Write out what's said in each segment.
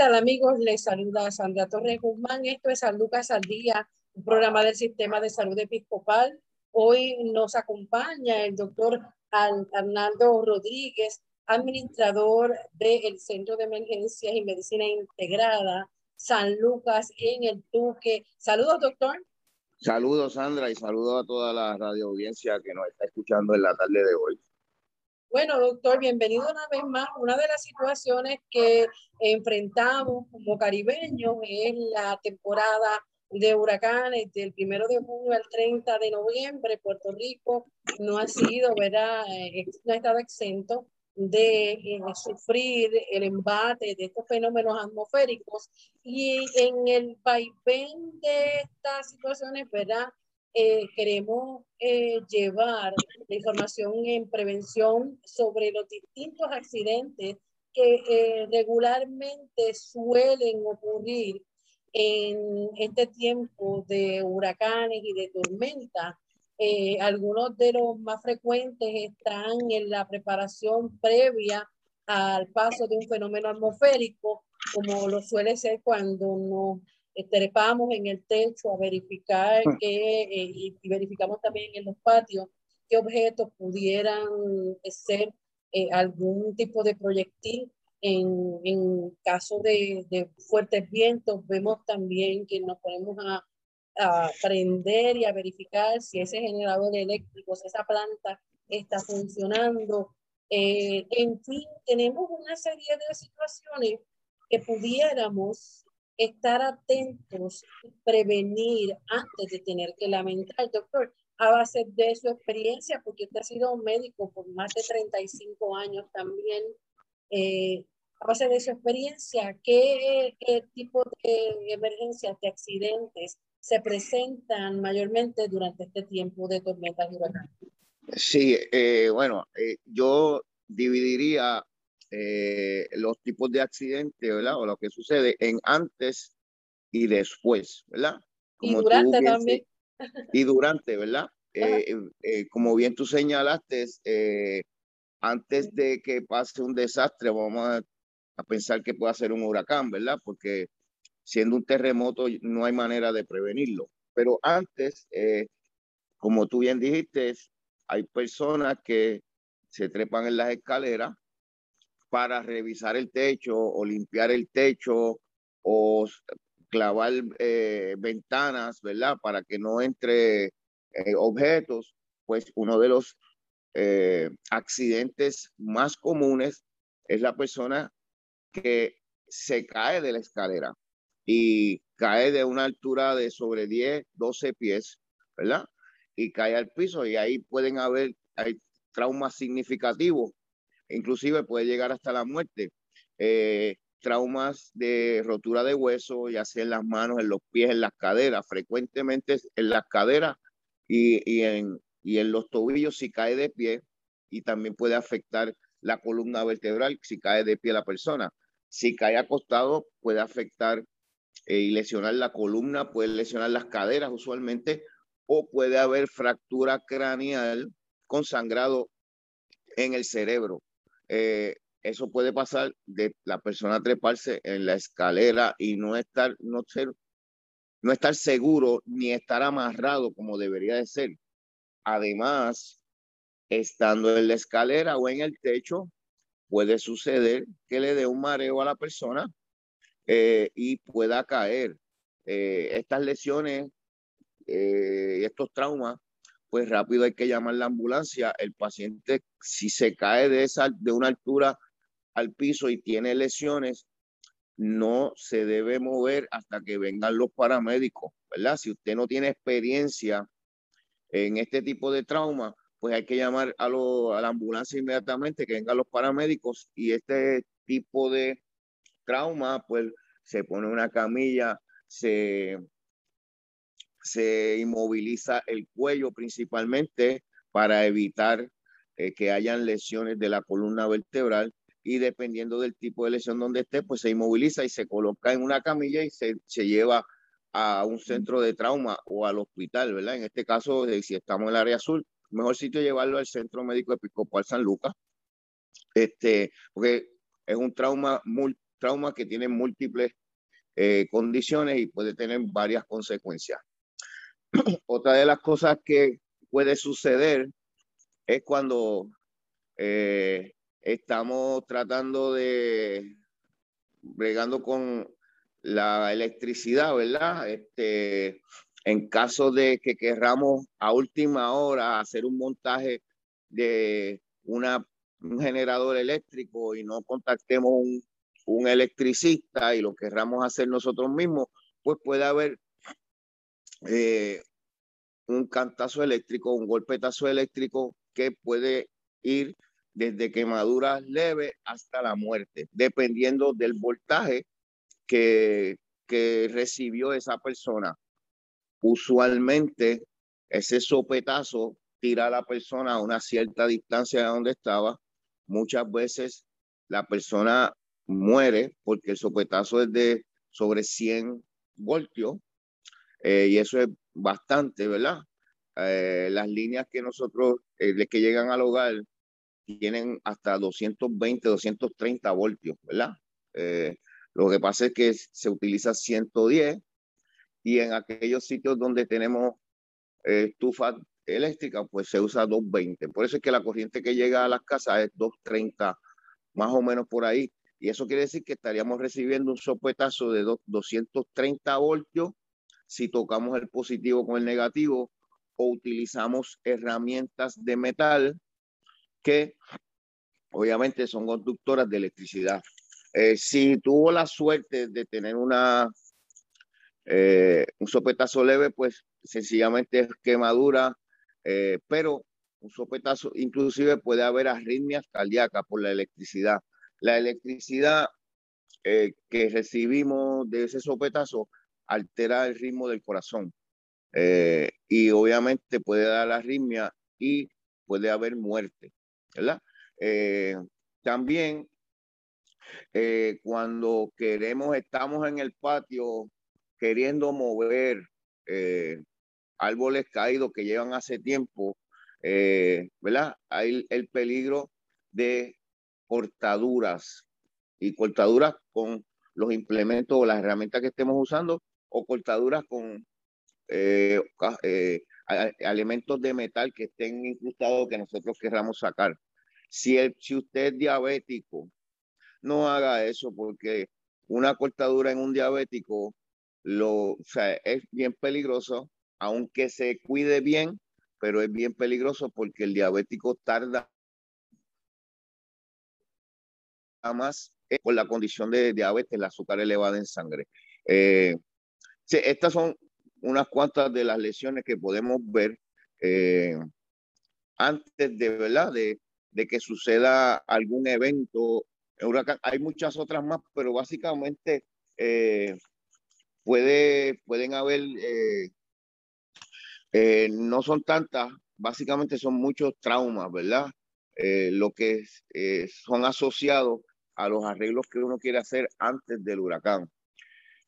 Tal amigos? Les saluda Sandra Torres Guzmán. Esto es San Lucas al Día, un programa del Sistema de Salud Episcopal. Hoy nos acompaña el doctor Arnaldo Rodríguez, administrador del Centro de Emergencias y Medicina Integrada San Lucas en el Duque. Saludos, doctor. Saludos, Sandra, y saludos a toda la radio audiencia que nos está escuchando en la tarde de hoy. Bueno, doctor, bienvenido una vez más. Una de las situaciones que enfrentamos como caribeños es la temporada de huracanes del primero de junio al 30 de noviembre. Puerto Rico no ha sido, ¿verdad? Eh, no ha estado exento de eh, sufrir el embate de estos fenómenos atmosféricos y en el vaivén de estas situaciones, ¿verdad? Eh, queremos eh, llevar la información en prevención sobre los distintos accidentes que eh, regularmente suelen ocurrir en este tiempo de huracanes y de tormentas. algunos de los más frecuentes están en la preparación previa al paso de un fenómeno atmosférico, como lo suele ser cuando nos trepamos en el techo a verificar ah. que, eh, y, verificamos también en los patios qué objetos pudieran ser eh, algún tipo de proyectil. En, en caso de, de, fuertes vientos, vemos también que nos ponemos a, a prender y a verificar si ese generador eléctrico, si esa planta está funcionando. Eh, en fin, tenemos una serie de situaciones que pudiéramos estar atentos prevenir antes de tener que lamentar. Doctor, a base de su experiencia, porque usted ha sido un médico por más de 35 años también, eh, a base de su experiencia, ¿qué, ¿qué, tipo de emergencias, de accidentes se presentan mayormente durante este tiempo de tormentas y huracanes? Sí, eh, bueno, eh, yo dividiría eh, los tipos de accidentes, ¿verdad? O lo que sucede en antes y después, ¿verdad? y durante también. Y durante, ¿verdad? Eh, eh, como bien tú señalaste, antes de que pase un desastre, vamos a, a, pensar que puede ser un huracán, ¿verdad? Porque siendo un terremoto no hay manera de prevenirlo. Pero antes, como tú bien dijiste, hay personas que se trepan en las escaleras para revisar el techo o limpiar el techo o clavar eh, ventanas, ¿verdad? Para que no entre eh, objetos, pues uno de los eh, accidentes más comunes es la persona que se cae de la escalera y cae de una altura de sobre 10, 12 pies, ¿verdad? Y cae al piso y ahí pueden haber hay traumas significativos inclusive puede llegar hasta la muerte. Eh, traumas de rotura de hueso, ya sea en las manos, en los pies, en las caderas, frecuentemente en las caderas y, y, en, y en los tobillos si cae de pie y también puede afectar la columna vertebral si cae de pie la persona. Si cae acostado puede afectar eh, y lesionar la columna, puede lesionar las caderas usualmente o puede haber fractura craneal con sangrado en el cerebro. Eh, eso puede pasar de la persona treparse en la escalera y no estar, no ser, no estar seguro ni estar amarrado como debería de ser. Además, estando en la escalera o en el techo, puede suceder que le dé un mareo a la persona eh, y pueda caer. Eh, estas lesiones y estos traumas pues rápido hay que llamar la ambulancia. El paciente, si se cae de, esa, de una altura al piso y tiene lesiones, no se debe mover hasta que vengan los paramédicos, ¿verdad? Si usted no tiene experiencia en este tipo de trauma, pues hay que llamar a, a la ambulancia inmediatamente, que vengan los paramédicos y este tipo de trauma, pues se pone una camilla, se, se inmoviliza el cuello principalmente para evitar eh, que hayan lesiones de la columna vertebral y dependiendo del tipo de lesión donde esté, pues se inmoviliza y se coloca en una camilla y se, se lleva a un centro de trauma o al hospital, ¿verdad? En este caso, si estamos en el área azul, mejor sitio llevarlo al Centro Médico Episcopal San Lucas, este, porque es un trauma, trauma que tiene múltiples eh, condiciones y puede tener varias consecuencias. Otra de las cosas que puede suceder es cuando eh, estamos tratando de, bregando con la electricidad, ¿verdad? Este, en caso de que querramos a última hora hacer un montaje de un generador eléctrico y no contactemos un electricista y lo querramos hacer nosotros mismos, pues puede haber eh, un cantazo eléctrico, un golpetazo eléctrico que puede ir desde quemaduras leves hasta la muerte, dependiendo del voltaje que, que recibió esa persona. Usualmente ese sopetazo tira a la persona a una cierta distancia de donde estaba. Muchas veces la persona muere porque el sopetazo es de sobre 100 voltios eh, y eso es bastante, ¿verdad? Eh, las líneas que nosotros, eh, que llegan al hogar, tienen hasta 220, 230 voltios, ¿verdad? lo que pasa es que se utiliza 110 y en aquellos sitios donde tenemos estufa eléctrica, pues se usa 220. Por eso es que la corriente que llega a las casas es 230, más o menos por ahí. Y eso quiere decir que estaríamos recibiendo un sopetazo de 230 voltios si tocamos el positivo con el negativo o utilizamos herramientas de metal que obviamente son conductoras de electricidad. Eh, si tuvo la suerte de tener una, eh, un sopetazo leve, pues sencillamente es quemadura, eh, pero un sopetazo inclusive puede haber arritmias cardíacas por la electricidad. La electricidad que recibimos de ese sopetazo altera el ritmo del corazón eh, y obviamente puede dar arritmia y puede haber muerte, ¿verdad? Eh, también eh, cuando queremos, estamos en el patio queriendo mover árboles caídos que llevan hace tiempo, ¿verdad? Hay el peligro de cortaduras y cortaduras con los implementos o las herramientas que estemos usando o cortaduras con eh, eh, elementos de metal que estén incrustados que nosotros querramos sacar. Si, el, si usted es diabético, no haga eso porque una cortadura en un diabético lo, o sea, es bien peligroso, aunque se cuide bien, pero es bien peligroso porque el diabético tarda más por la condición de diabetes, el azúcar elevada en sangre. Eh, estas son unas cuantas de las lesiones que podemos ver eh, antes de, ¿verdad? De, que suceda algún evento. Hay muchas otras más, pero básicamente eh, puede, pueden haber, eh, no son tantas, básicamente son muchos traumas, ¿verdad? lo que son asociados a los arreglos que uno quiere hacer antes del huracán.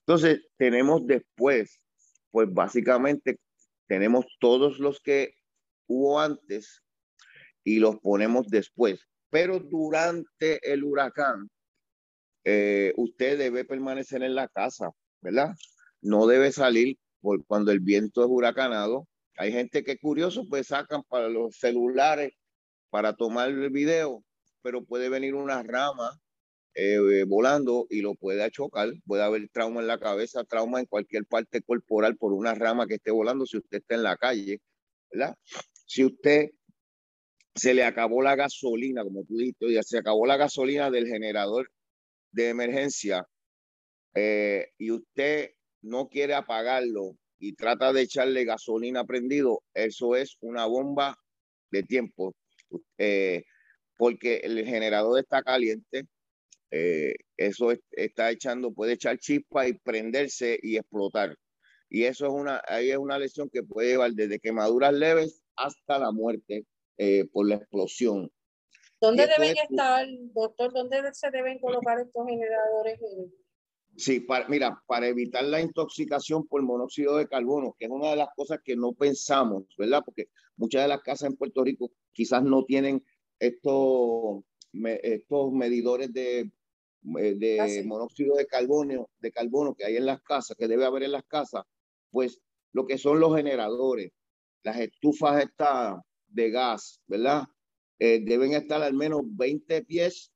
Entonces, tenemos después, pues básicamente tenemos todos los que hubo antes y los ponemos después. Pero durante el huracán, eh, usted debe permanecer en la casa, ¿verdad? No debe salir por cuando el viento es huracanado. Hay gente que curioso, pues sacan para los celulares para tomar el video, pero puede venir una rama eh, volando y lo puede chocar. Puede haber trauma en la cabeza, trauma en cualquier parte corporal por una rama que esté volando si usted está en la calle, ¿verdad? Si usted se le acabó la gasolina, como tú dijiste, ya se acabó la gasolina del generador de emergencia eh, y usted no quiere apagarlo y trata de echarle gasolina prendido, eso es una bomba de tiempo, eh, porque el generador está caliente, eh, eso está echando, puede echar chispa y prenderse y explotar. Y eso es una, ahí es una lesión que puede llevar desde quemaduras leves hasta la muerte eh, por la explosión. ¿Dónde deben estar, doctor? ¿Dónde se deben colocar estos generadores? Sí, para, mira, para evitar la intoxicación por monóxido de carbono, que es una de las cosas que no pensamos, ¿verdad? Porque muchas de las casas en Puerto Rico quizás no tienen estos, estos medidores de, eh, de monóxido de carbono, de carbono que hay en las casas, que debe haber en las casas, pues lo que son los generadores, las estufas estas de gas, ¿verdad? Eh, deben estar al menos 20 pies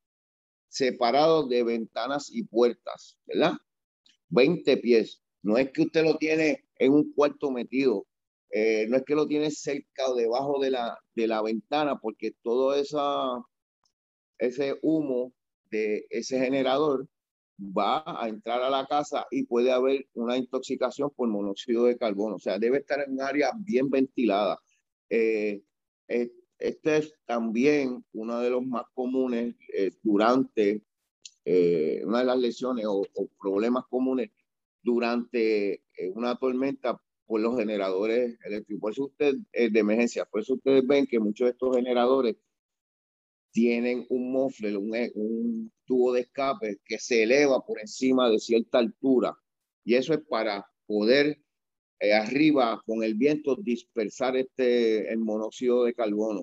separado de ventanas y puertas, ¿verdad? 20 pies. No es que usted lo tiene en un cuarto metido, eh, no es que lo tiene cerca o debajo de la, de la ventana, porque todo esa, ese humo de ese generador va a entrar a la casa y puede haber una intoxicación por monóxido de carbono. O sea, debe estar en un área bien ventilada. Eh, eh, este es también uno de los más comunes eh, durante eh, una de las lesiones o, problemas comunes durante eh, una tormenta por los generadores eléctricos. Por eso usted, de emergencia, por eso ustedes ven que muchos de estos generadores tienen un mofle, un, un tubo de escape que se eleva por encima de cierta altura. Y eso es para poder eh, arriba con el viento dispersar este, el monóxido de carbono.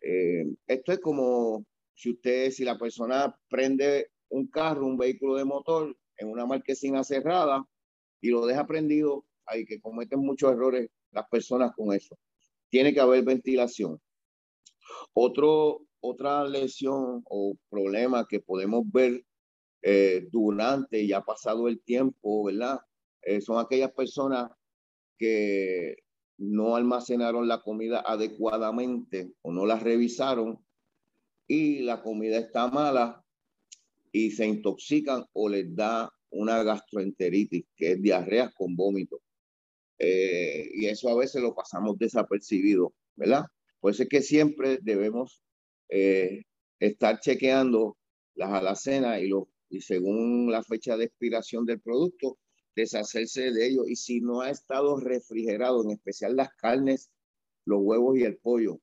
Eh, esto es como si usted, si la persona prende un carro, un vehículo de motor en una marquesina cerrada y lo deja prendido, hay que cometen muchos errores las personas con eso. Tiene que haber ventilación. Otro, otra lesión o problema que podemos ver eh, durante y ha pasado el tiempo, ¿verdad? son aquellas personas que no almacenaron la comida adecuadamente o no la revisaron y la comida está mala y se intoxican o les da una gastroenteritis, que es diarrea con vómito. Eh, y eso a veces lo pasamos desapercibido, ¿verdad? Por eso es que siempre debemos eh, estar chequeando las alacenas y, los, y según la fecha de expiración del producto, deshacerse de ellos. Y si no ha estado refrigerado, en especial las carnes, los huevos y el pollo,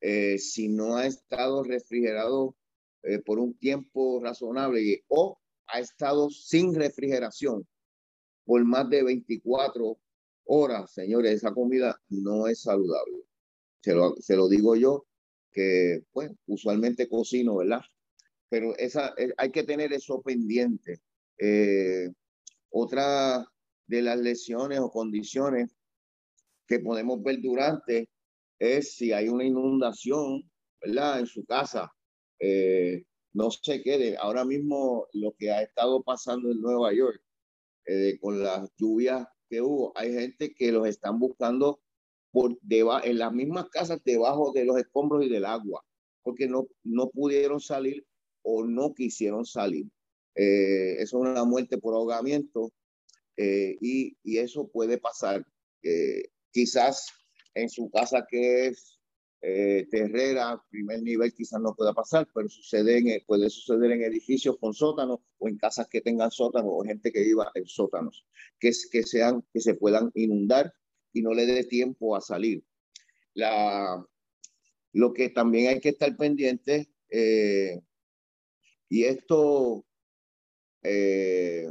eh, si no ha estado refrigerado eh, por un tiempo razonable o ha estado sin refrigeración por más de 24 horas, señores, esa comida no es saludable. Se lo, se lo digo yo, que pues usualmente cocino, ¿verdad? Pero esa, eh, hay que tener eso pendiente. Eh, otra de las lesiones o condiciones que podemos ver durante es si hay una inundación, ¿verdad? En su casa. Eh, no se quede. Ahora mismo lo que ha estado pasando en Nueva York eh, con las lluvias que hubo, hay gente que los están buscando por en las mismas casas debajo de los escombros y del agua, porque no, no pudieron salir o no quisieron salir. Eh, eso es una muerte por ahogamiento eh, y, y, eso puede pasar. Eh, quizás en su casa que es terrera, primer nivel, quizás no pueda pasar, pero sucede en, puede suceder en edificios con sótanos o en casas que tengan sótanos o gente que viva en sótanos, que, que, sean, que se puedan inundar y no le dé tiempo a salir. La, lo que también hay que estar pendiente, y esto eh,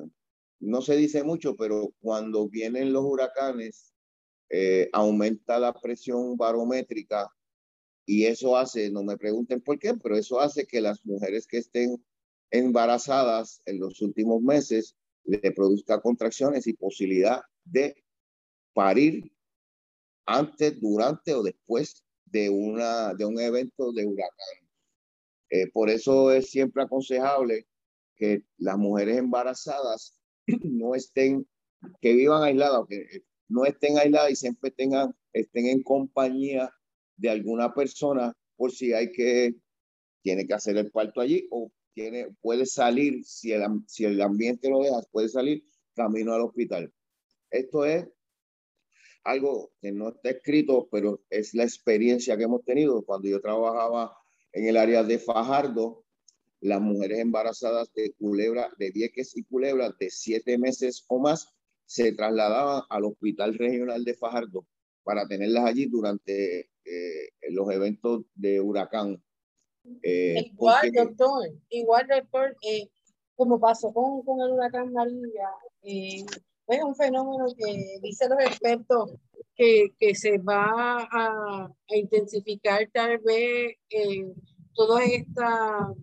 no se dice mucho, pero cuando vienen los huracanes, eh, aumenta la presión barométrica y eso hace, no me pregunten por qué, pero eso hace que las mujeres que estén embarazadas en los últimos meses le produzca contracciones y posibilidad de parir antes, durante o después de, una, de un evento de huracán. Eh, por eso es siempre aconsejable que las mujeres embarazadas no estén, que vivan aisladas, que no estén aisladas y siempre tengan, estén en compañía de alguna persona por si hay que, tiene que hacer el parto allí o tiene, puede salir, si el, si el ambiente lo deja, puede salir camino al hospital. Esto es algo que no está escrito, pero es la experiencia que hemos tenido. Cuando yo trabajaba en el área de Fajardo, las mujeres embarazadas de Culebra, de Vieques y Culebra, de siete meses o más, se trasladaban al Hospital Regional de Fajardo para tenerlas allí durante eh, los eventos de huracán. Eh, igual, doctor, igual, doctor, eh, como pasó con, con, el huracán María, es un fenómeno que dicen los expertos que, que se va a, a, intensificar tal vez toda esta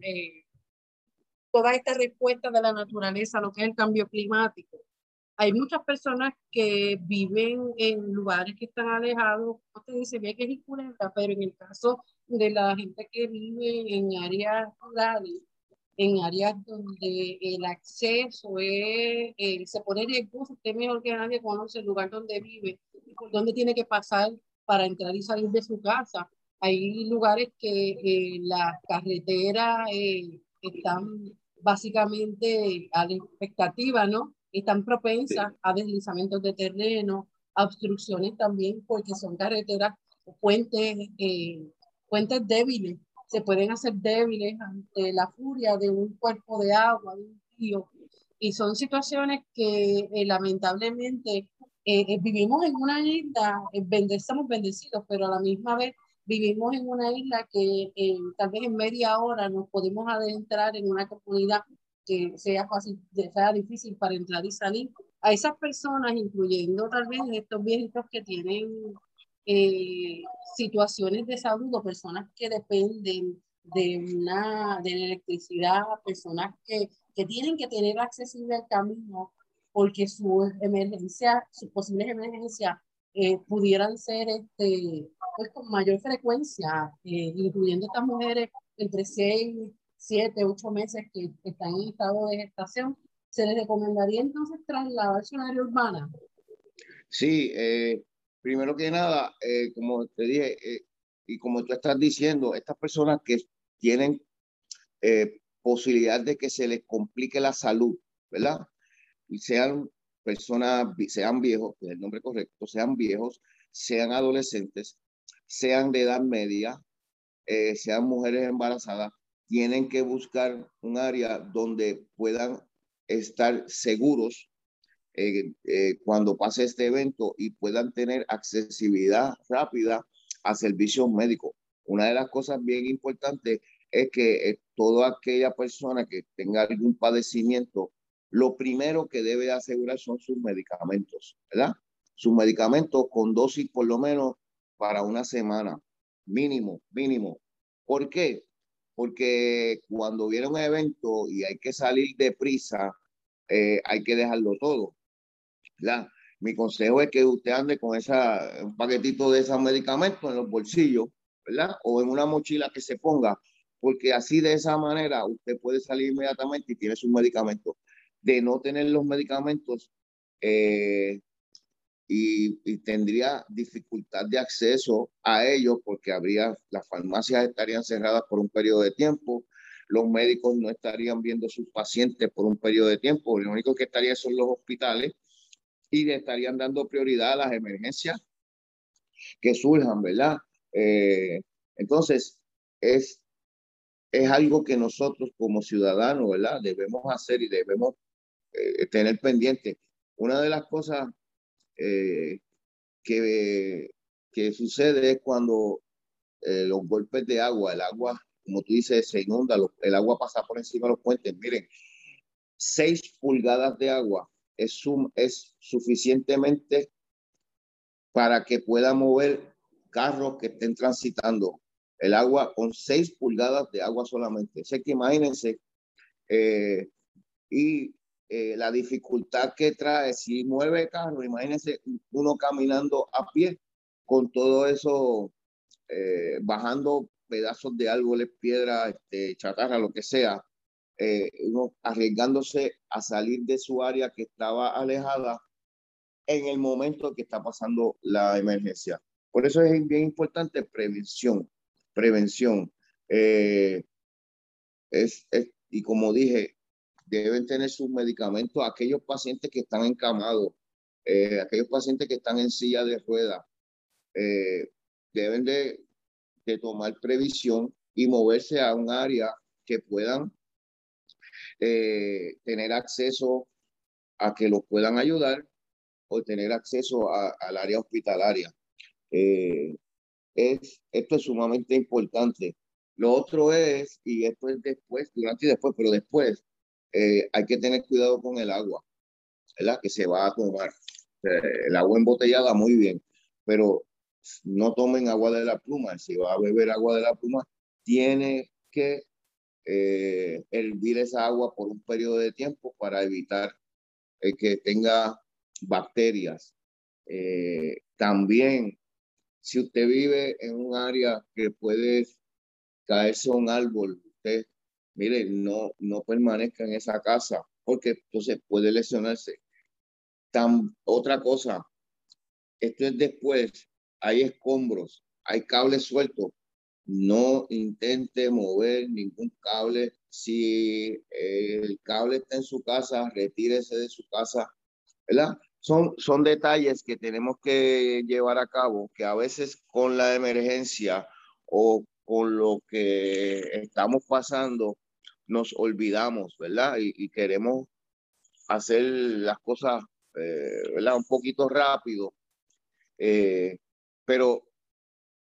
toda esta respuesta de la naturaleza a lo que es el cambio climático. Hay muchas personas que viven en lugares que están alejados, usted dice bien que es pero en el caso de la gente que vive en áreas rurales, en áreas donde el acceso es, eh, se pone riesgo, usted mejor que nadie conoce el lugar donde vive por dónde tiene que pasar para entrar y salir de su casa. Hay lugares que eh, las carreteras eh, están básicamente a la expectativa, ¿no? están propensas a deslizamientos de terreno, a obstrucciones también, porque son carreteras, puentes, eh, puentes débiles, se pueden hacer débiles ante la furia de un cuerpo de agua, de un río, y son situaciones que eh, lamentablemente eh, vivimos en una isla, estamos bendecidos, pero a la misma vez vivimos en una isla que tal vez en media hora nos podemos adentrar en una comunidad que sea fácil, sea difícil para entrar y salir. A esas personas, incluyendo tal vez estos viejitos que tienen eh, situaciones de salud o personas que dependen de una de la electricidad, personas que, que tienen que tener accesible al camino porque su emergencia, sus posibles emergencias eh, pudieran ser este, pues, con mayor frecuencia, eh, incluyendo estas mujeres entre 6 siete, ocho meses que están en estado de gestación, ¿se les recomendaría entonces trasladarse a un área urbana? Sí, eh, primero que nada, eh, como te dije, eh, y como tú estás diciendo, estas personas que tienen posibilidad de que se les complique la salud, ¿verdad? Y sean personas, sean viejos, que es el nombre correcto, sean viejos, sean adolescentes, sean de edad media, sean mujeres embarazadas, tienen que buscar un área donde puedan estar seguros eh, eh, cuando pase este evento y puedan tener accesibilidad rápida a servicios médicos. Una de las cosas bien importantes es que eh, toda aquella persona que tenga algún padecimiento, lo primero que debe asegurar son sus medicamentos, ¿verdad? Sus medicamentos con dosis por lo menos para una semana, mínimo, mínimo. ¿Por qué? porque cuando viene un evento y hay que salir deprisa, eh, hay que dejarlo todo. ¿Verdad? Mi consejo es que usted ande con esa, un paquetito de esos medicamentos en los bolsillos, ¿verdad? O en una mochila que se ponga, porque así de esa manera usted puede salir inmediatamente y tiene sus medicamentos. De no tener los medicamentos, eh, y, tendría dificultad de acceso a ellos porque habría, las farmacias estarían cerradas por un periodo de tiempo, los médicos no estarían viendo sus pacientes por un periodo de tiempo, lo único que estaría son los hospitales y estarían dando prioridad a las emergencias que surjan, ¿verdad? Eh, entonces, es, es algo que nosotros como ciudadanos, ¿verdad? Debemos hacer y debemos eh, tener pendiente. Una de las cosas eh, que, que sucede es cuando los golpes de agua, el agua, como tú dices, se inunda, el agua pasa por encima de los puentes. Miren, seis pulgadas de agua es, es suficientemente para que pueda mover carros que estén transitando. El agua con seis pulgadas de agua solamente. Sé que imagínense, eh, y eh, la dificultad que trae si mueve carro, imagínense uno caminando a pie con todo eso, eh, bajando pedazos de árboles, piedras, este, chatarra, lo que sea, eh, uno arriesgándose a salir de su área que estaba alejada en el momento que está pasando la emergencia. Por eso es bien importante prevención, prevención. es, es y como dije, deben tener sus medicamentos aquellos pacientes que están encamados, eh, aquellos pacientes que están en silla de ruedas, eh, deben de, de, tomar previsión y moverse a un área que puedan eh, tener acceso a que los puedan ayudar o tener acceso al área hospitalaria. es, esto es sumamente importante. Lo otro es, y esto es después, durante y después, pero después, eh, hay que tener cuidado con el agua, ¿verdad? Que se va a tomar. Eh, el agua embotellada, muy bien, pero no tomen agua de la pluma. Si va a beber agua de la pluma, tiene que eh, hervir esa agua por un periodo de tiempo para evitar que tenga bacterias. también, si usted vive en un área que puede caerse un árbol, usted mire, no, no permanezca en esa casa porque entonces puede lesionarse. Otra cosa, esto es después, hay escombros, hay cables sueltos, no intente mover ningún cable. Si el cable está en su casa, retírese de su casa, ¿verdad? Son, son detalles que tenemos que llevar a cabo, que a veces con la emergencia o con lo que estamos pasando, nos olvidamos, ¿verdad? Y, queremos hacer las cosas, eh, ¿verdad? Un poquito rápido. Eh, pero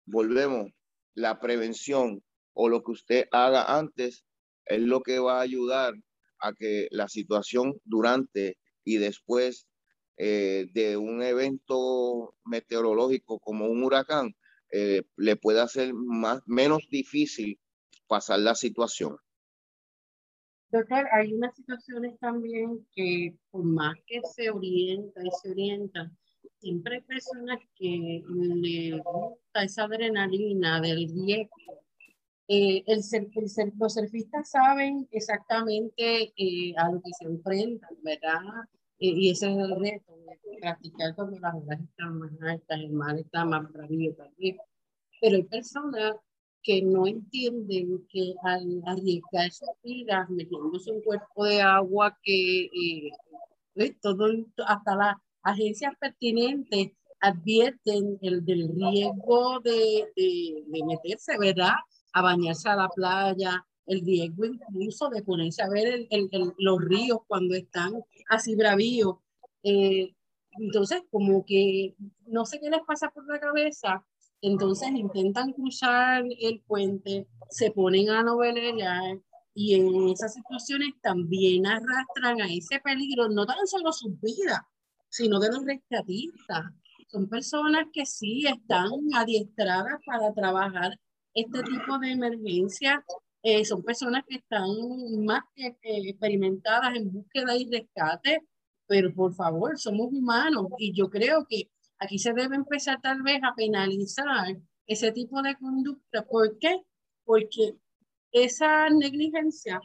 volvemos, la prevención o lo que usted haga antes es lo que va a ayudar a que la situación durante y después eh, de un evento meteorológico como un huracán le pueda hacer más, menos difícil pasar la situación. Doctor, hay unas situaciones también que por más que se orienta y se orienta, siempre hay personas que le gusta esa adrenalina del riesgo. Eh, el, el, los surfistas saben exactamente eh, a lo que se enfrentan, ¿verdad? Eh, y ese es el reto, practicar cuando las olas están más altas, el mar está más bravío también. Pero hay personas que no entienden que al arriesgar sus vidas metiéndose un cuerpo de agua que eh, todo, hasta las agencias pertinentes advierten el del riesgo de, de, meterse, ¿verdad? A bañarse a la playa, el riesgo incluso de ponerse a ver el, los ríos cuando están así bravíos. Eh, entonces, como que no sé qué les pasa por la cabeza, entonces intentan cruzar el puente, se ponen a novelear y en esas situaciones también arrastran a ese peligro, no tan solo sus vidas, sino de los rescatistas. Son personas que sí están adiestradas para trabajar este tipo de emergencia. Eh, son personas que están más que experimentadas en búsqueda y rescate, pero por favor, somos humanos y yo creo que Aquí se debe empezar tal vez a penalizar ese tipo de conducta. ¿Por qué? Porque esa negligencia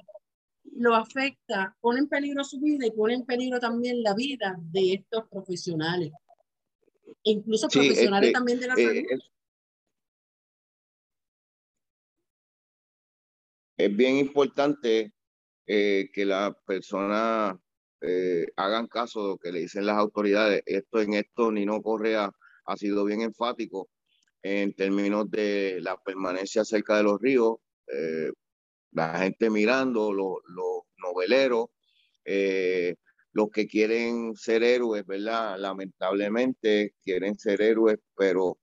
lo afecta, pone en peligro su vida y pone en peligro también la vida de estos profesionales. incluso profesionales este, también de la eh, salud. Es, bien importante eh, que la persona eh, hagan caso de lo que le dicen las autoridades. Esto en esto Nino Correa ha sido bien enfático en términos de la permanencia cerca de los ríos, eh, la gente mirando, los, noveleros, eh, los que quieren ser héroes, ¿verdad? Lamentablemente quieren ser héroes, pero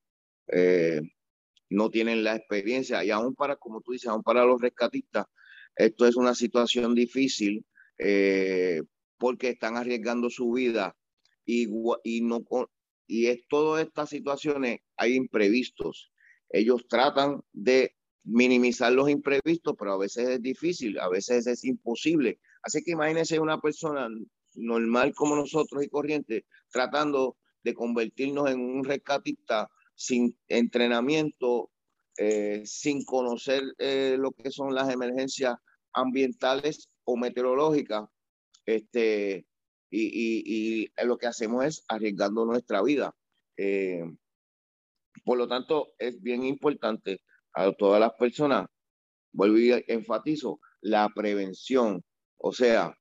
no tienen la experiencia. Y aún para, como tú dices, aún para los rescatistas, esto es una situación difícil porque están arriesgando su vida y, y, no, y es todas estas situaciones, hay imprevistos. Ellos tratan de minimizar los imprevistos, pero a veces es difícil, a veces es imposible. Así que imagínense una persona normal como nosotros y corriente tratando de convertirnos en un rescatista sin entrenamiento, eh, sin conocer eh, lo que son las emergencias ambientales o meteorológicas, este, y, y, lo que hacemos es arriesgando nuestra vida. Eh, por lo tanto, es bien importante a todas las personas, vuelvo y enfatizo, la prevención. O sea,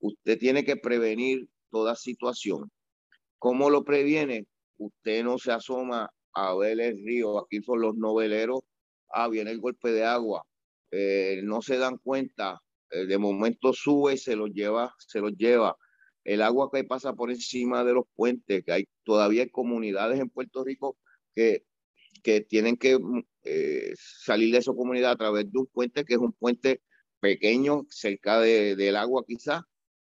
usted tiene que prevenir toda situación. ¿Cómo lo previene? Usted no se asoma a ver el río, aquí son los noveleros, ah, viene el golpe de agua, eh, no se dan cuenta, eh, de momento sube y se los lleva, se los lleva. El agua que pasa por encima de los puentes, que hay todavía hay comunidades en Puerto Rico que, que tienen que eh, salir de esa comunidad a través de un puente que es un puente pequeño, cerca de, del agua quizás,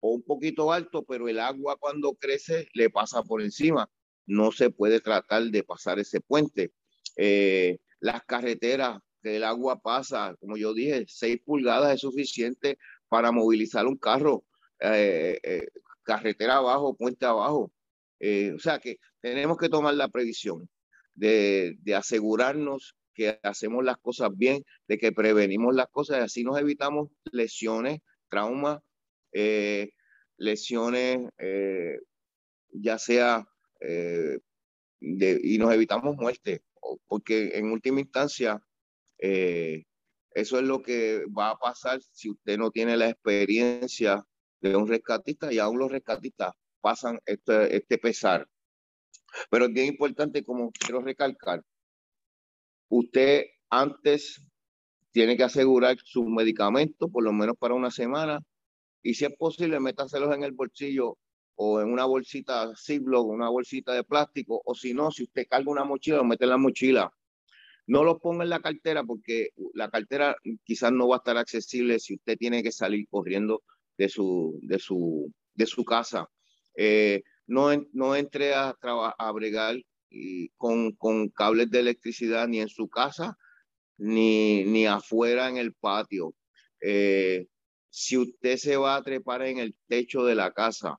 o un poquito alto, pero el agua cuando crece le pasa por encima. No se puede tratar de pasar ese puente. Eh, las carreteras que el agua pasa, como yo dije, 6 pulgadas es suficiente para movilizar un carro, eh, carretera abajo, puente abajo. o sea que tenemos que tomar la previsión de, de asegurarnos que hacemos las cosas bien, de que prevenimos las cosas y así nos evitamos lesiones, traumas, eh, lesiones, eh, ya sea, eh, de, y nos evitamos muerte, porque en última instancia, eso es lo que va a pasar si usted no tiene la experiencia de un rescatista y aún los rescatistas pasan este, este pesar. Pero es bien importante, como quiero recalcar, usted antes tiene que asegurar sus medicamentos, por lo menos para una semana, y si es posible, métaselos en el bolsillo o en una bolsita Ziploc, una bolsita de plástico, o si no, si usted carga una mochila, lo mete en la mochila. No lo ponga en la cartera porque la cartera quizás no va a estar accesible si usted tiene que salir corriendo de su, de su, de su casa. Eh, no, no entre a, a bregar con, con cables de electricidad ni en su casa ni, ni afuera en el patio. Eh, si usted se va a trepar en el techo de la casa,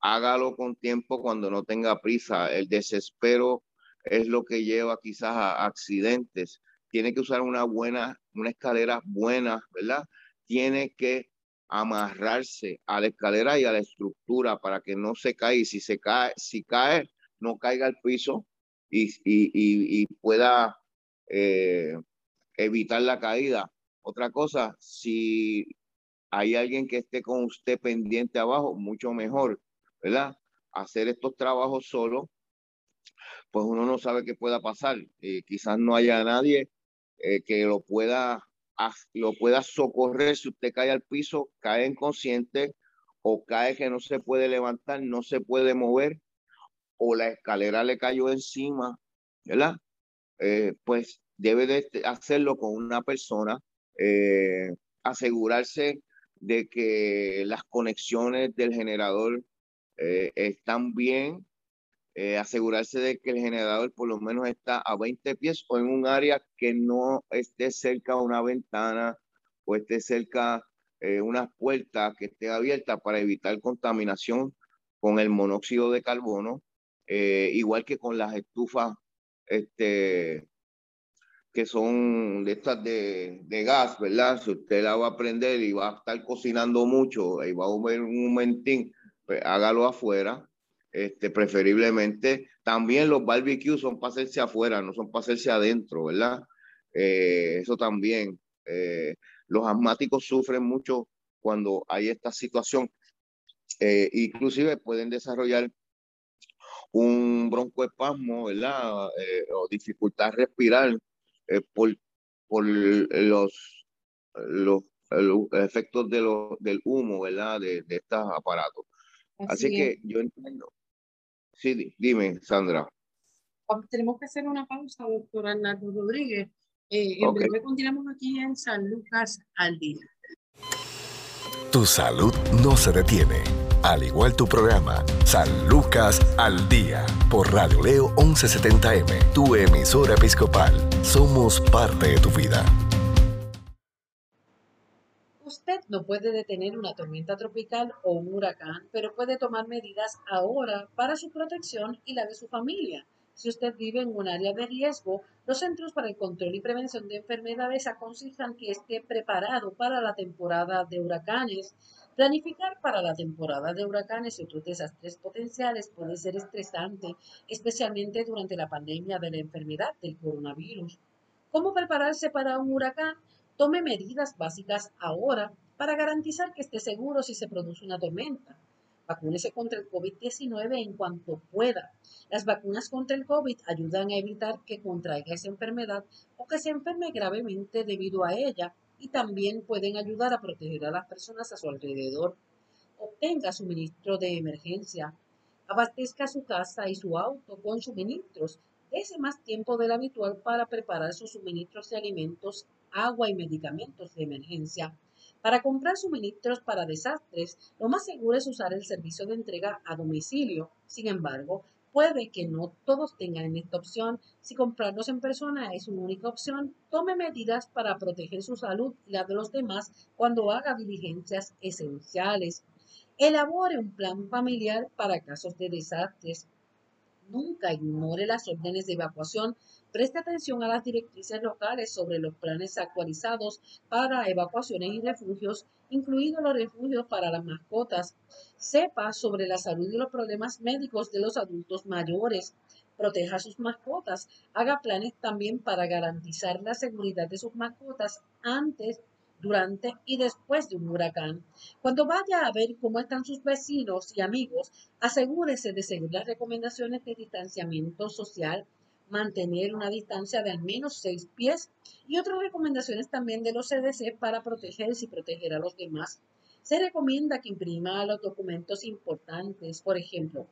hágalo con tiempo cuando no tenga prisa. El desespero es lo que lleva quizás a accidentes. Tiene que usar una buena, una escalera buena, ¿verdad? Tiene que amarrarse a la escalera y a la estructura para que no se caiga. Y si se cae, si cae, no caiga al piso y, y, y, pueda eh, evitar la caída. Otra cosa, si hay alguien que esté con usted pendiente abajo, mucho mejor, ¿verdad? Hacer estos trabajos solo, pues uno no sabe qué pueda pasar. Eh, quizás no haya nadie eh, que lo pueda, lo pueda socorrer si usted cae al piso, cae inconsciente o cae que no se puede levantar, no se puede mover o la escalera le cayó encima, ¿verdad? Eh, pues debe de hacerlo con una persona, asegurarse de que las conexiones del generador eh, están bien, eh, asegurarse de que el generador por lo menos está a 20 pies o en un área que no esté cerca de una ventana o esté cerca eh, una puerta que esté abierta para evitar contaminación con el monóxido de carbono, igual que con las estufas este, que son de estas de, de, gas, ¿verdad? Si usted la va a prender y va a estar cocinando mucho y va a comer un momentín, pues hágalo afuera, este, preferiblemente. También los barbecues son para hacerse afuera, no son para hacerse adentro, ¿verdad? Eh, eso también. Eh, los asmáticos sufren mucho cuando hay esta situación. Eh, inclusive pueden desarrollar un broncoespasmo, ¿verdad? o dificultad respirar eh, por, por los, los, efectos de del humo, ¿verdad? De, de estos aparatos. Así, que yo entiendo. Sí, dime, Sandra. Tenemos que hacer una pausa, doctora Arnaldo Rodríguez. Eh, en breve continuamos aquí en San Lucas al día. Tu salud no se detiene al igual tu programa, San Lucas al Día, por Radio Leo 1170M, tu emisora episcopal. Somos parte de tu vida. No puede detener una tormenta tropical o un huracán, pero puede tomar medidas ahora para su protección y la de su familia. Si usted vive en un área de riesgo, los Centros para el Control y Prevención de Enfermedades aconsejan que esté preparado para la temporada de huracanes Planificar para la temporada de huracanes y otros desastres potenciales puede ser estresante, especialmente durante la pandemia de la enfermedad del coronavirus. ¿Cómo prepararse para un huracán? Tome medidas básicas ahora para garantizar que esté seguro si se produce una tormenta. Vacúnese contra el COVID-19 en cuanto pueda. Las vacunas contra el COVID ayudan a evitar que contraiga esa enfermedad o que se enferme gravemente debido a ella y también pueden ayudar a proteger a las personas a su alrededor. Obtenga suministro de emergencia. Abastezca su casa y su auto con suministros. Dese más tiempo del habitual para preparar sus suministros de alimentos, agua y medicamentos de emergencia. Para comprar suministros para desastres, lo más seguro es usar el servicio de entrega a domicilio. Sin embargo, puede que no todos tengan esta opción. Si comprarlos en persona es su única opción, tome medidas para proteger su salud y la de los demás cuando haga diligencias esenciales. Elabore un plan familiar para casos de desastres. Nunca ignore las órdenes de evacuación Preste atención a las directrices locales sobre los planes actualizados para evacuaciones y refugios, incluidos los refugios para las mascotas. Sepa sobre la salud y los problemas médicos de los adultos mayores. Proteja a sus mascotas. Haga planes también para garantizar la seguridad de sus mascotas antes durante y después de un huracán. Cuando vaya a ver cómo están sus vecinos y amigos, asegúrese de seguir las recomendaciones de distanciamiento social, mantener una distancia de al menos seis pies y otras recomendaciones también de los CDC para protegerse y proteger a los demás. Se recomienda que imprima los documentos importantes, por ejemplo,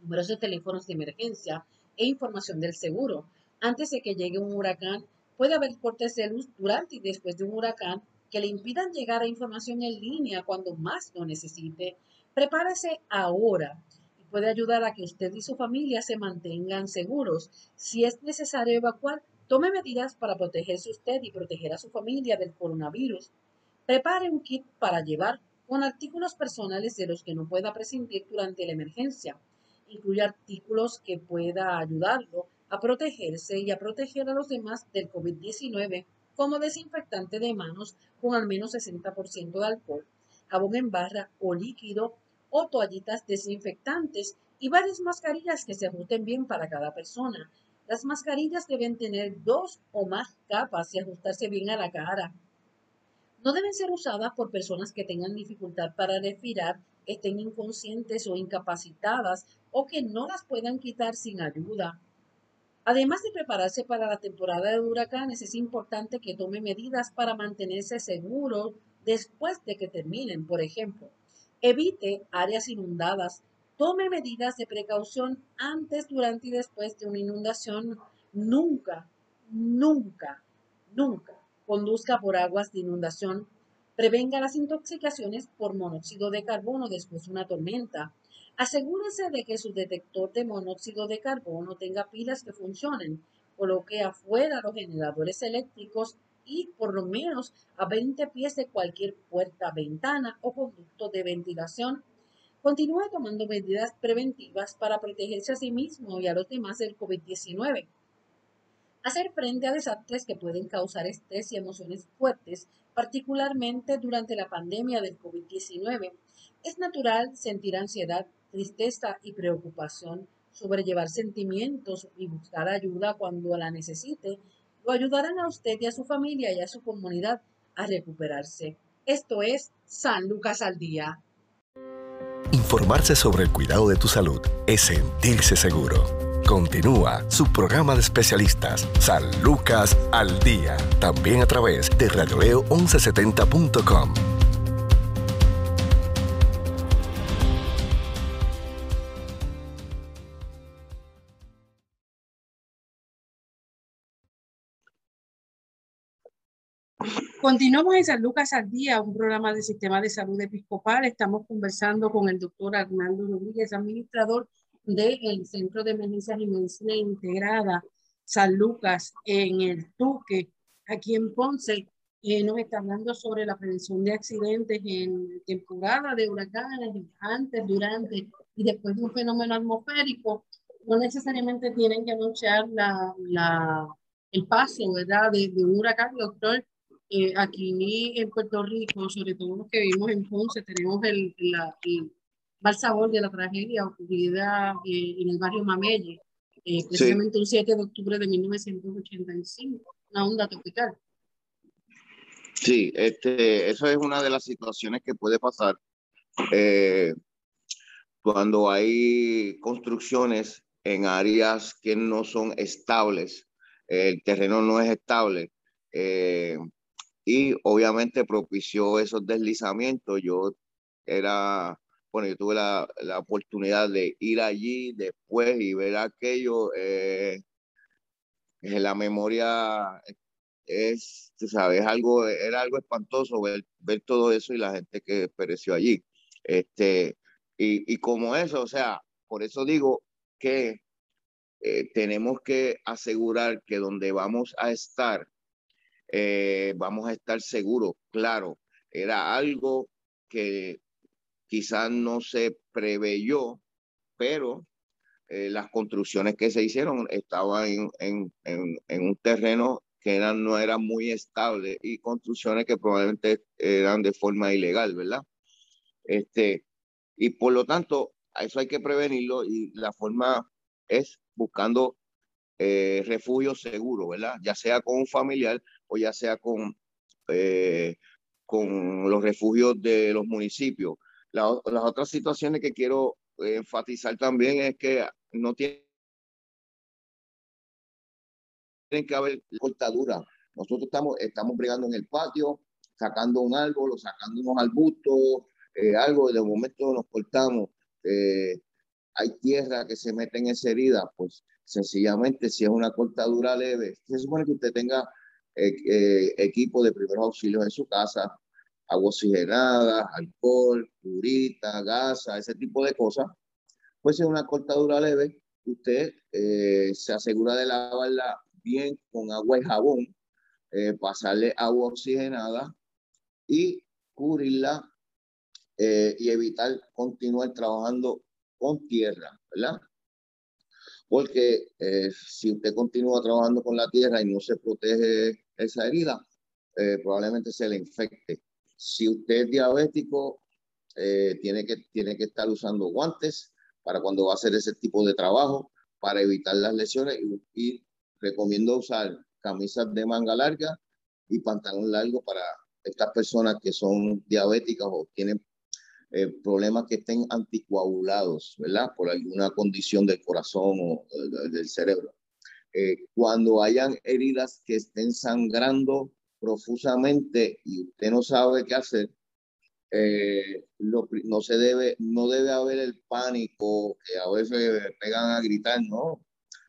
números de teléfonos de emergencia e información del seguro. Antes de que llegue un huracán, puede haber cortes de luz durante y después de un huracán que le impidan llegar a información en línea cuando más lo necesite. Prepárese ahora puede ayudar a que usted y su familia se mantengan seguros. Si es necesario evacuar, tome medidas para protegerse usted y proteger a su familia del coronavirus. Prepare un kit para llevar con artículos personales de los que no pueda prescindir durante la emergencia. Incluye artículos que pueda ayudarlo a protegerse y a proteger a los demás del COVID-19, como desinfectante de manos con al menos 60% de alcohol, jabón en barra o líquido o toallitas desinfectantes y varias mascarillas que se ajusten bien para cada persona. Las mascarillas deben tener dos o más capas y ajustarse bien a la cara. No deben ser usadas por personas que tengan dificultad para respirar, estén inconscientes o incapacitadas o que no las puedan quitar sin ayuda. Además de prepararse para la temporada de huracanes, es importante que tome medidas para mantenerse seguro después de que terminen. Por ejemplo, Evite áreas inundadas. Tome medidas de precaución antes, durante y después de una inundación. Nunca, nunca, nunca conduzca por aguas de inundación. Prevenga las intoxicaciones por monóxido de carbono después de una tormenta. Asegúrese de que su detector de monóxido de carbono tenga pilas que funcionen. Coloque afuera los generadores eléctricos y por lo menos a 20 pies de cualquier puerta, ventana o conducto de ventilación. Continúe tomando medidas preventivas para protegerse a sí mismo y a los demás del COVID-19. Hacer frente a desastres que pueden causar estrés y emociones fuertes, particularmente durante la pandemia del COVID-19. Es natural sentir ansiedad, tristeza y preocupación, sobrellevar sentimientos y buscar ayuda cuando la necesite lo ayudarán a usted y a su familia y a su comunidad a recuperarse. Esto es San Lucas al Día. Informarse sobre el cuidado de tu salud es sentirse seguro. Continúa su programa de especialistas San Lucas al Día, también a través de radioleo1170.com. Continuamos en San Lucas al Día, un programa del Sistema de Salud Episcopal. Estamos conversando con el doctor Arnaldo Rodríguez, administrador del Centro de Emergencias y Medicina Integrada San Lucas en el Tuque, aquí en Ponce. y nos está hablando sobre la prevención de accidentes en temporada de huracanes, antes, durante y después de un fenómeno atmosférico. No necesariamente tienen que anunciar la, la, el paso ¿verdad? De, de un huracán, doctor eh, aquí en Puerto Rico, sobre todo los que vivimos en Ponce, tenemos el, mal sabor de la tragedia ocurrida eh, en el barrio Mamelle, eh, precisamente un 7 de octubre de 1985, una onda tropical. Sí, este, eso es una de las situaciones que puede pasar eh, cuando hay construcciones en áreas que no son estables, el terreno no es estable eh, y obviamente propició esos deslizamientos. Yo era, bueno, yo tuve la, la oportunidad de ir allí después y ver aquello. Eh, en la memoria es, tú sabes, algo, era algo espantoso ver, ver todo eso y la gente que pereció allí. Este, y, y como eso, o sea, por eso digo que eh, tenemos que asegurar que donde vamos a estar, eh, vamos a estar seguros. Claro, era algo que quizás no se preveyó, pero eh, las construcciones que se hicieron estaban en, en, en, un terreno que eran, no era muy estable y construcciones que probablemente eran de forma ilegal, ¿verdad? Este, y por lo tanto, a eso hay que prevenirlo y la forma es buscando eh, refugio seguro, ¿verdad? Ya sea con un familiar o ya sea con, eh, con los refugios de los municipios. las otras situaciones que quiero enfatizar también es que no tienen que haber cortadura. Nosotros estamos, estamos bregando en el patio, sacando un árbol sacando unos arbustos, eh, algo, y de momento nos cortamos. Eh, hay tierra que se mete en esa herida, pues sencillamente si es una cortadura leve, se supone que usted tenga eh, equipo de primeros auxilios en su casa, agua oxigenada, alcohol, purita, gasa, ese tipo de cosas. Pues si es una cortadura leve, usted se asegura de lavarla bien con agua y jabón, eh, pasarle agua oxigenada y cubrirla eh, y evitar continuar trabajando con tierra, ¿verdad? Porque eh, si usted continúa trabajando con la tierra y no se protege esa herida, probablemente se le infecte. Si usted es diabético, tiene, que, tiene que estar usando guantes para cuando va a hacer ese tipo de trabajo, para evitar las lesiones y, y recomiendo usar camisas de manga larga y pantalón largo para estas personas que son diabéticas o tienen eh, problemas que estén anticoagulados, ¿verdad? Por alguna condición del corazón o del cerebro. Eh, cuando hayan heridas que estén sangrando profusamente y usted no sabe qué hacer, eh, no se debe, no debe haber el pánico que a veces pegan a gritar, no,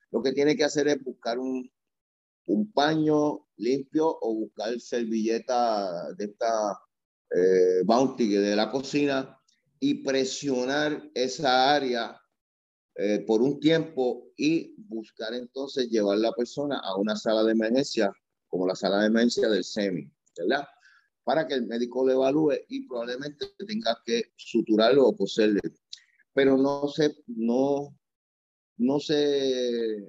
lo que tiene que hacer es buscar un, un paño limpio o buscar servilleta de esta eh, bounty de la cocina y presionar esa área eh, por un tiempo y buscar entonces llevar la persona a una sala de emergencia como la sala de emergencia del SEMI, ¿verdad? Para que el médico le evalúe y probablemente tenga que suturarlo o coserle. Pero no se, no, no se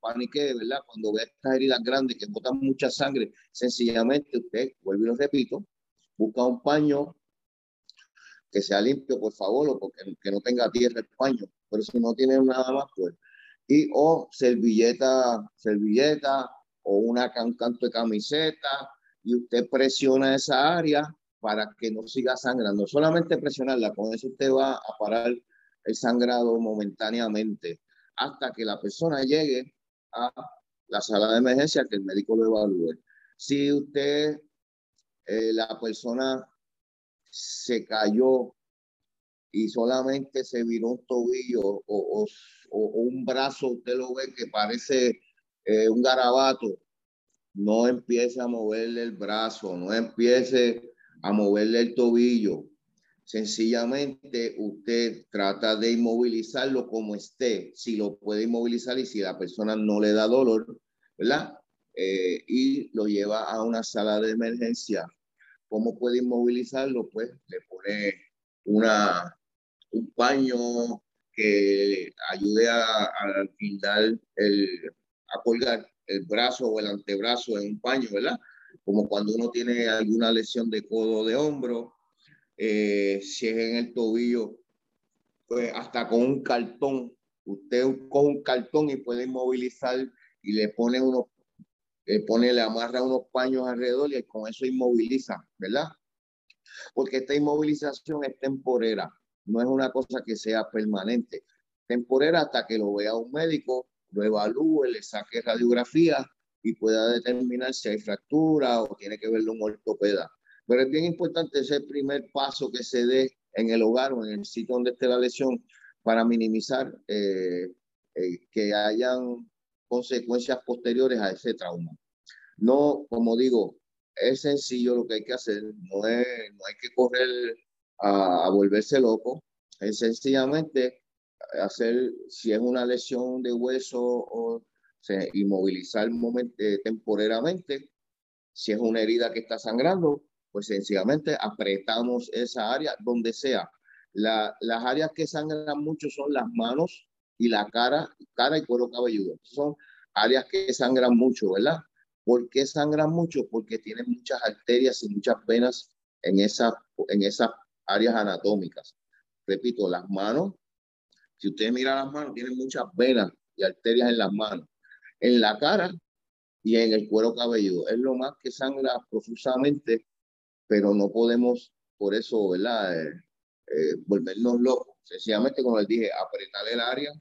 panique, ¿verdad? Cuando ve estas heridas grandes que botan mucha sangre, sencillamente usted, vuelvo y lo repito, busca un paño que sea limpio, por favor, o porque que no tenga tierra el paño. Pero si no tiene nada más, pues. Y o servilleta, servilleta, o una un canto de camiseta, y usted presiona esa área para que no siga sangrando. Solamente presionarla, con eso usted va a parar el sangrado momentáneamente hasta que la persona llegue a la sala de emergencia que el médico lo evalúe. Si usted, eh, la persona se cayó y solamente se viró un tobillo o, un brazo, usted lo ve que parece eh, un garabato, no empiece a moverle el brazo, no empiece a moverle el tobillo, Sencillamente usted trata de inmovilizarlo como esté, si lo puede inmovilizar y si la persona no le da dolor, ¿verdad? Eh, y lo lleva a una sala de emergencia. ¿Cómo puede inmovilizarlo? Pues le pone una, un paño que ayude a, a el, a colgar el brazo o el antebrazo en un paño, ¿verdad? Como cuando uno tiene alguna lesión de codo de hombro, eh, si es en el tobillo, pues hasta con un cartón, usted coge un cartón y puede inmovilizar y le pone unos eh, pone, le amarra unos paños alrededor y con eso inmoviliza, ¿verdad? Porque esta inmovilización es temporera, no es una cosa que sea permanente. Temporera hasta que lo vea un médico, lo evalúe, le saque radiografía y pueda determinar si hay fractura o tiene que verlo un ortopeda. Pero es bien importante ese primer paso que se dé en el hogar o en el sitio donde esté la lesión para minimizar eh, eh, que hayan consecuencias posteriores a ese trauma. No, como digo, es sencillo lo que hay que hacer, no, es, no hay que correr a, volverse loco, es sencillamente hacer, si es una lesión de hueso o se, inmovilizar eh, temporalmente, si es una herida que está sangrando, pues sencillamente apretamos esa área donde sea. La, las áreas que sangran mucho son las manos y la cara, cara y cuero cabelludo. Son áreas que sangran mucho, ¿verdad? ¿Por qué sangran mucho? Porque tienen muchas arterias y muchas venas en, esa, en esas áreas anatómicas. Repito, las manos, si usted mira las manos, tienen muchas venas y arterias en las manos. En la cara y en el cuero cabelludo. Es lo más que sangra profusamente pero no podemos por eso, ¿verdad? Eh, eh, volvernos locos. Sencillamente, como les dije, apretar el área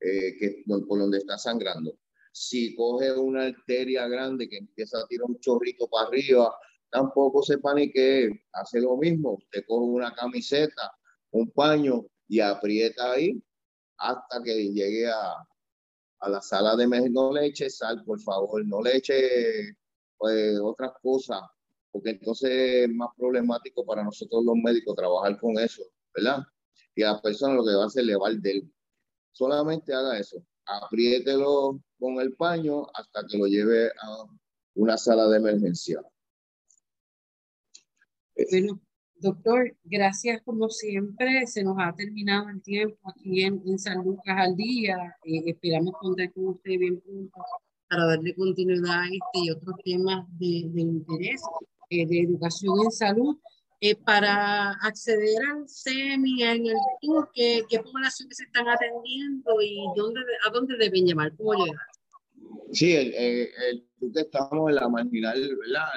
eh, que, por donde está sangrando. Si coge una arteria grande que empieza a tirar un chorrito para arriba, tampoco se panique, hace lo mismo. Usted coge una camiseta, un paño y aprieta ahí hasta que llegue a, a la sala de emergencia. No le eche sal, por favor, no le eche pues, otras cosas porque entonces es más problemático para nosotros los médicos trabajar con eso, ¿verdad? Y a la persona lo que va a hacer le va el del. Solamente haga eso, apriételo con el paño hasta que lo lleve a una sala de emergencia. Bueno, doctor, gracias como siempre. Se nos ha terminado el tiempo aquí en, San Lucas al día. Eh, esperamos contar con usted bien pronto para darle continuidad a este y otros temas de, de interés. Eh, de educación en salud. Eh, para acceder al SEMI, en el TUR, ¿qué, qué poblaciones se están atendiendo y dónde, a dónde deben llamar? ¿Cómo llegar? Sí, el, el, que estamos en la marginal, ¿verdad?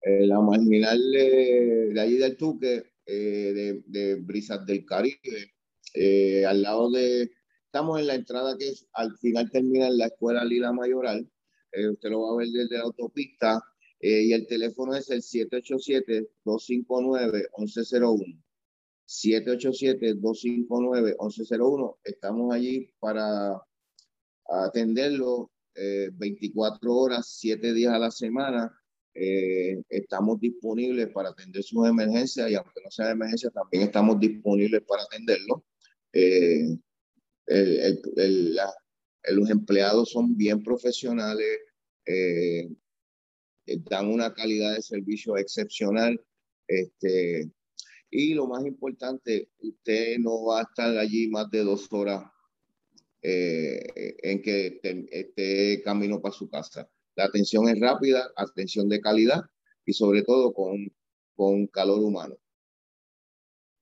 Eh, la marginal de, de allí del Tuque, de, de, Brisas del Caribe, al lado de, estamos en la entrada que es, al final termina en la escuela Lila Mayoral, usted lo va a ver desde la autopista, eh, y el teléfono es el 787-259-1101. 787-259-1101. Estamos allí para atenderlo 24 eh, horas, 7 días a la semana. Eh, estamos disponibles para atender sus emergencias y aunque no sea emergencia, también estamos disponibles para atenderlo. los empleados son bien profesionales, eh, dan una calidad de servicio excepcional. Este, y lo más importante, usted no va a estar allí más de dos horas eh, en que esté camino para su casa. La atención es rápida, atención de calidad y sobre todo con, con calor humano.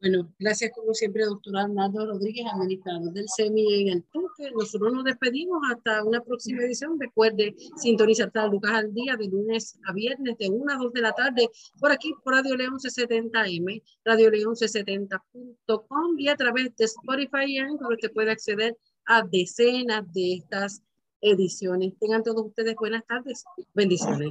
Bueno, gracias como siempre, doctor Arnaldo Rodríguez, administrador del SEMI en el Tuque. Nosotros nos despedimos hasta una próxima edición. Recuerde sintonizar a Lucas al día de lunes a viernes de 1 a 2 de la tarde por aquí por Radio León 1170M, Radio León 1170.com y a través de Spotify, donde usted puede acceder a decenas de estas ediciones. Tengan todos ustedes buenas tardes. Bendiciones.